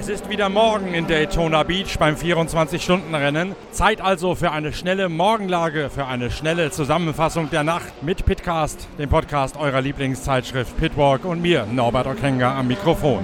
Es ist wieder morgen in Daytona Beach beim 24-Stunden-Rennen. Zeit also für eine schnelle Morgenlage, für eine schnelle Zusammenfassung der Nacht mit Pitcast, dem Podcast eurer Lieblingszeitschrift Pitwalk und mir, Norbert Okenga, am Mikrofon.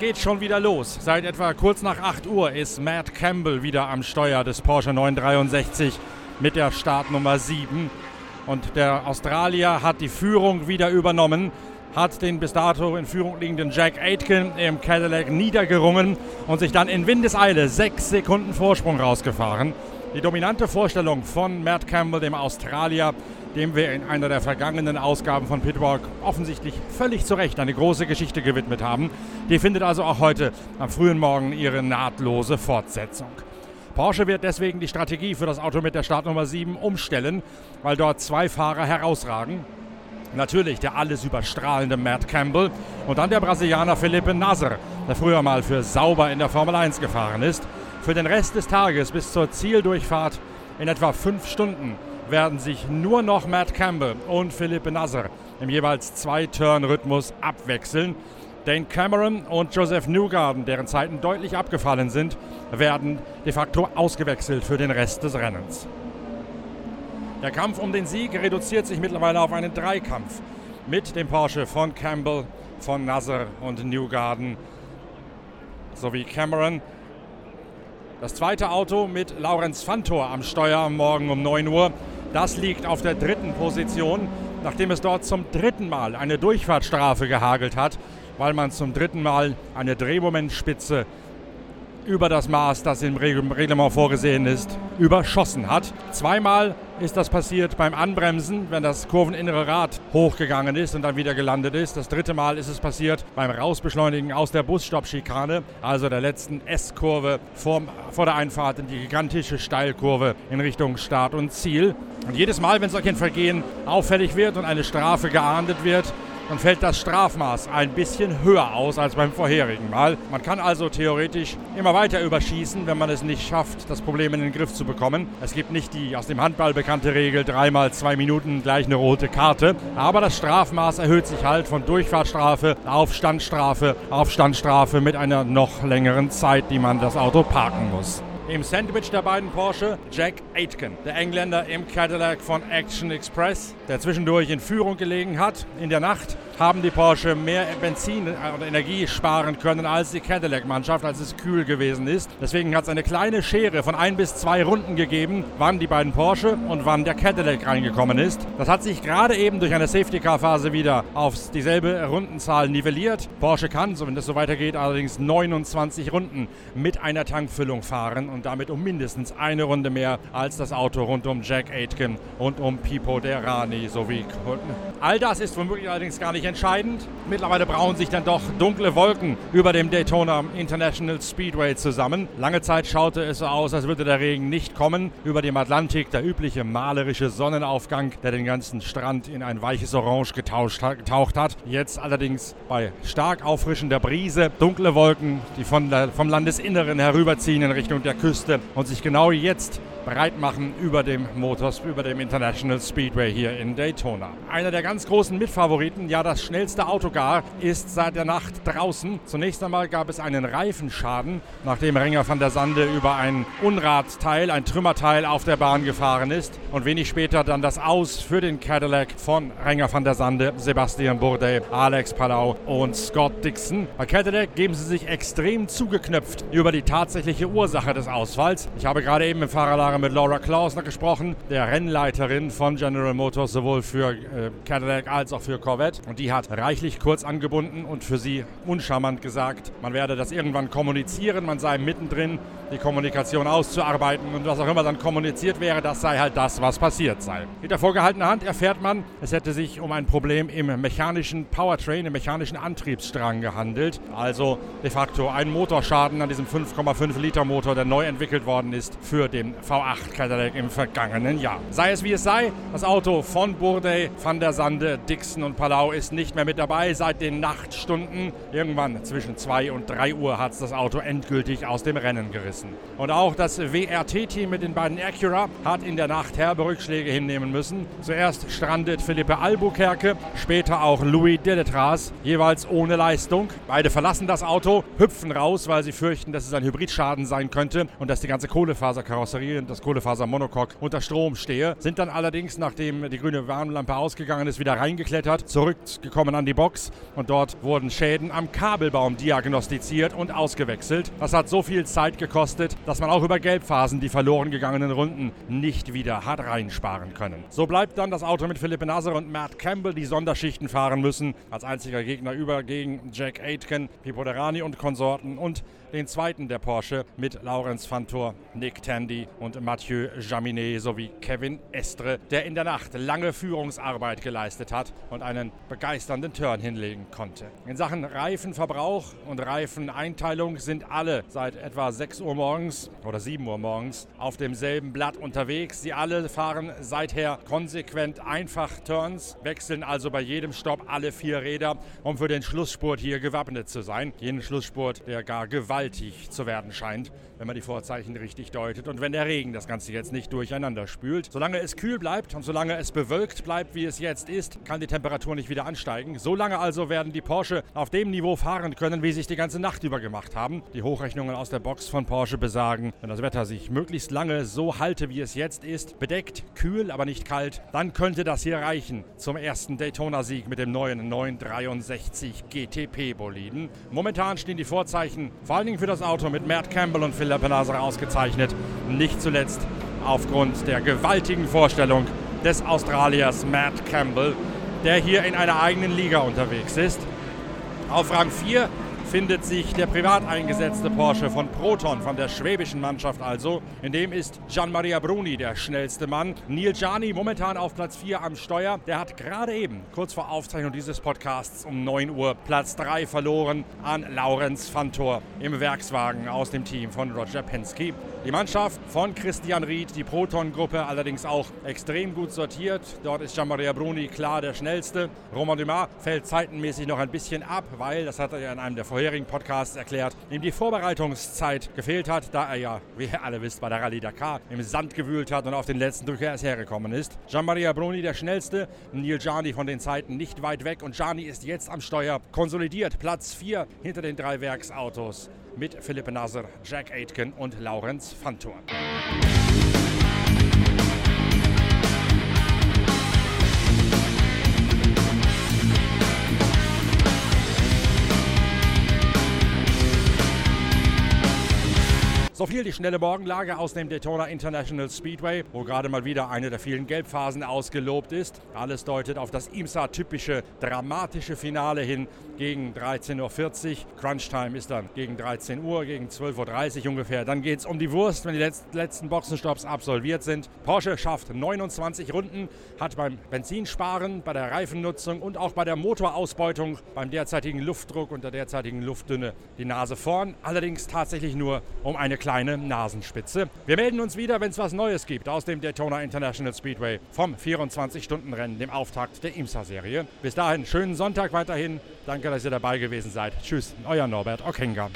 Geht schon wieder los. Seit etwa kurz nach 8 Uhr ist Matt Campbell wieder am Steuer des Porsche 963 mit der Startnummer 7. Und der Australier hat die Führung wieder übernommen, hat den bis dato in Führung liegenden Jack Aitken im Cadillac niedergerungen und sich dann in Windeseile sechs Sekunden Vorsprung rausgefahren. Die dominante Vorstellung von Matt Campbell, dem Australier, dem wir in einer der vergangenen Ausgaben von Pitwalk offensichtlich völlig zu Recht eine große Geschichte gewidmet haben. Die findet also auch heute am frühen Morgen ihre nahtlose Fortsetzung. Porsche wird deswegen die Strategie für das Auto mit der Startnummer 7 umstellen, weil dort zwei Fahrer herausragen. Natürlich der alles überstrahlende Matt Campbell und dann der Brasilianer Felipe Nasser, der früher mal für sauber in der Formel 1 gefahren ist. Für den Rest des Tages bis zur Zieldurchfahrt in etwa fünf Stunden werden sich nur noch Matt Campbell und Philippe Nasser im jeweils Zwei-Turn-Rhythmus abwechseln. Dane Cameron und Joseph Newgarden, deren Zeiten deutlich abgefallen sind, werden de facto ausgewechselt für den Rest des Rennens. Der Kampf um den Sieg reduziert sich mittlerweile auf einen Dreikampf mit dem Porsche von Campbell, von Nasser und Newgarden sowie Cameron. Das zweite Auto mit Laurenz Fantor am Steuer morgen um 9 Uhr das liegt auf der dritten Position, nachdem es dort zum dritten Mal eine Durchfahrtsstrafe gehagelt hat, weil man zum dritten Mal eine Drehmomentspitze über das Maß, das im Reglement vorgesehen ist, überschossen hat. Zweimal ist das passiert beim Anbremsen, wenn das kurveninnere Rad hochgegangen ist und dann wieder gelandet ist. Das dritte Mal ist es passiert beim Rausbeschleunigen aus der Busstoppschikane, also der letzten S-Kurve vor, vor der Einfahrt in die gigantische Steilkurve in Richtung Start und Ziel. Und jedes Mal, wenn solch ein Vergehen auffällig wird und eine Strafe geahndet wird, dann fällt das Strafmaß ein bisschen höher aus als beim vorherigen Mal. Man kann also theoretisch immer weiter überschießen, wenn man es nicht schafft, das Problem in den Griff zu bekommen. Es gibt nicht die aus dem Handball bekannte Regel, dreimal zwei Minuten gleich eine rote Karte. Aber das Strafmaß erhöht sich halt von Durchfahrtsstrafe auf Standstrafe auf Standstrafe mit einer noch längeren Zeit, die man das Auto parken muss. Im Sandwich der beiden Porsche Jack Aitken, der Engländer im Cadillac von Action Express, der zwischendurch in Führung gelegen hat. In der Nacht haben die Porsche mehr Benzin und Energie sparen können als die Cadillac-Mannschaft, als es kühl gewesen ist. Deswegen hat es eine kleine Schere von ein bis zwei Runden gegeben, wann die beiden Porsche und wann der Cadillac reingekommen ist. Das hat sich gerade eben durch eine Safety-Car-Phase wieder auf dieselbe Rundenzahl nivelliert. Porsche kann, wenn das so weitergeht, allerdings 29 Runden mit einer Tankfüllung fahren und damit um mindestens eine Runde mehr als das Auto rund um Jack Aitken und um Pipo Derani sowie All das ist womöglich allerdings gar nicht entscheidend. Mittlerweile brauen sich dann doch dunkle Wolken über dem Daytona International Speedway zusammen. Lange Zeit schaute es so aus, als würde der Regen nicht kommen. Über dem Atlantik der übliche malerische Sonnenaufgang, der den ganzen Strand in ein weiches Orange getauscht, getaucht hat. Jetzt allerdings bei stark auffrischender Brise dunkle Wolken, die von der, vom Landesinneren herüberziehen in Richtung der Küste und sich genau jetzt bereit machen über dem Motors, über dem International Speedway hier in Daytona. Einer der ganz großen Mitfavoriten, ja das schnellste Auto gar, ist seit der Nacht draußen. Zunächst einmal gab es einen Reifenschaden, nachdem Renger van der Sande über ein Unradteil, ein Trümmerteil auf der Bahn gefahren ist und wenig später dann das Aus für den Cadillac von Renger van der Sande, Sebastian Bourdais, Alex Palau und Scott Dixon. Bei Cadillac geben sie sich extrem zugeknöpft über die tatsächliche Ursache des Ausfalls. Ich habe gerade eben im Fahrerlager Jahre mit Laura Klausner gesprochen, der Rennleiterin von General Motors, sowohl für äh, Cadillac als auch für Corvette. Und die hat reichlich kurz angebunden und für sie uncharmant gesagt, man werde das irgendwann kommunizieren, man sei mittendrin, die Kommunikation auszuarbeiten und was auch immer dann kommuniziert wäre, das sei halt das, was passiert sei. Mit der vorgehaltenen Hand erfährt man, es hätte sich um ein Problem im mechanischen Powertrain, im mechanischen Antriebsstrang gehandelt. Also de facto ein Motorschaden an diesem 5,5 Liter Motor, der neu entwickelt worden ist für den V V8 Cadillac im vergangenen Jahr. Sei es wie es sei, das Auto von Bourdais, Van der Sande, Dixon und Palau ist nicht mehr mit dabei seit den Nachtstunden. Irgendwann zwischen 2 und 3 Uhr hat es das Auto endgültig aus dem Rennen gerissen. Und auch das WRT-Team mit den beiden Acura hat in der Nacht herbe Rückschläge hinnehmen müssen. Zuerst strandet Felipe Albuquerque, später auch Louis Deletras, jeweils ohne Leistung. Beide verlassen das Auto, hüpfen raus, weil sie fürchten, dass es ein Hybridschaden sein könnte und dass die ganze Kohlefaserkarosserie das Kohlefasermonocoque unter Strom stehe. Sind dann allerdings, nachdem die grüne Warnlampe ausgegangen ist, wieder reingeklettert, zurückgekommen an die Box und dort wurden Schäden am Kabelbaum diagnostiziert und ausgewechselt. Das hat so viel Zeit gekostet, dass man auch über Gelbphasen die verloren gegangenen Runden nicht wieder hat reinsparen können. So bleibt dann das Auto mit Philippe Nasser und Matt Campbell, die Sonderschichten fahren müssen, als einziger Gegner über gegen Jack Aitken, Pipo Derani und Konsorten und den zweiten der Porsche mit Laurens Fantor, Nick Tandy und Mathieu Jaminet sowie Kevin Estre, der in der Nacht lange Führungsarbeit geleistet hat und einen begeisternden Turn hinlegen konnte. In Sachen Reifenverbrauch und Reifeneinteilung sind alle seit etwa 6 Uhr morgens oder 7 Uhr morgens auf demselben Blatt unterwegs. Sie alle fahren seither konsequent einfach Turns, wechseln also bei jedem Stopp alle vier Räder, um für den Schlussspurt hier gewappnet zu sein. Jenen Schlussspurt, der gar gewaltig gewaltig zu werden scheint, wenn man die Vorzeichen richtig deutet und wenn der Regen das Ganze jetzt nicht durcheinander spült. Solange es kühl bleibt und solange es bewölkt bleibt, wie es jetzt ist, kann die Temperatur nicht wieder ansteigen. Solange also werden die Porsche auf dem Niveau fahren können, wie sie es die ganze Nacht über gemacht haben. Die Hochrechnungen aus der Box von Porsche besagen, wenn das Wetter sich möglichst lange so halte, wie es jetzt ist, bedeckt, kühl, aber nicht kalt, dann könnte das hier reichen zum ersten Daytona-Sieg mit dem neuen 963 GTP-Boliden. Momentan stehen die Vorzeichen vor allen Dingen für das Auto mit Matt Campbell und Philippe Nasser ausgezeichnet. Nicht zuletzt aufgrund der gewaltigen Vorstellung des Australiers Matt Campbell, der hier in einer eigenen Liga unterwegs ist. Auf Rang 4 findet sich der privat eingesetzte Porsche von Proton, von der schwäbischen Mannschaft also. In dem ist Gian Maria Bruni der schnellste Mann. Neil Gianni momentan auf Platz 4 am Steuer. Der hat gerade eben, kurz vor Aufzeichnung dieses Podcasts um 9 Uhr, Platz 3 verloren an Laurenz Fantor im Werkswagen aus dem Team von Roger Penske. Die Mannschaft von Christian Ried, die Proton-Gruppe, allerdings auch extrem gut sortiert. Dort ist Gian-Maria Bruni klar der schnellste. Romain Dumas fällt zeitenmäßig noch ein bisschen ab, weil, das hat er ja in einem der vorherigen Podcasts erklärt, ihm die Vorbereitungszeit gefehlt hat, da er ja, wie ihr alle wisst, bei der Rallye Dakar im Sand gewühlt hat und auf den letzten Drücker erst hergekommen ist. Gian-Maria Bruni der schnellste, Neil Gianni von den Zeiten nicht weit weg und Gianni ist jetzt am Steuer konsolidiert, Platz 4 hinter den drei Werksautos mit Philippe Nasser, Jack Aitken und Laurenz Fantor. So viel die schnelle Morgenlage aus dem Daytona International Speedway, wo gerade mal wieder eine der vielen Gelbphasen ausgelobt ist. Alles deutet auf das IMSA-typische dramatische Finale hin gegen 13.40 Uhr. Crunch-Time ist dann gegen 13 Uhr, gegen 12.30 Uhr ungefähr. Dann geht es um die Wurst, wenn die letzten Boxenstopps absolviert sind. Porsche schafft 29 Runden, hat beim Benzinsparen, bei der Reifennutzung und auch bei der Motorausbeutung, beim derzeitigen Luftdruck und der derzeitigen Luftdünne die Nase vorn. Allerdings tatsächlich nur um eine kleine kleine Nasenspitze. Wir melden uns wieder, wenn es was Neues gibt aus dem Daytona International Speedway vom 24-Stunden-Rennen, dem Auftakt der IMSA-Serie. Bis dahin, schönen Sonntag weiterhin. Danke, dass ihr dabei gewesen seid. Tschüss, euer Norbert Okenga.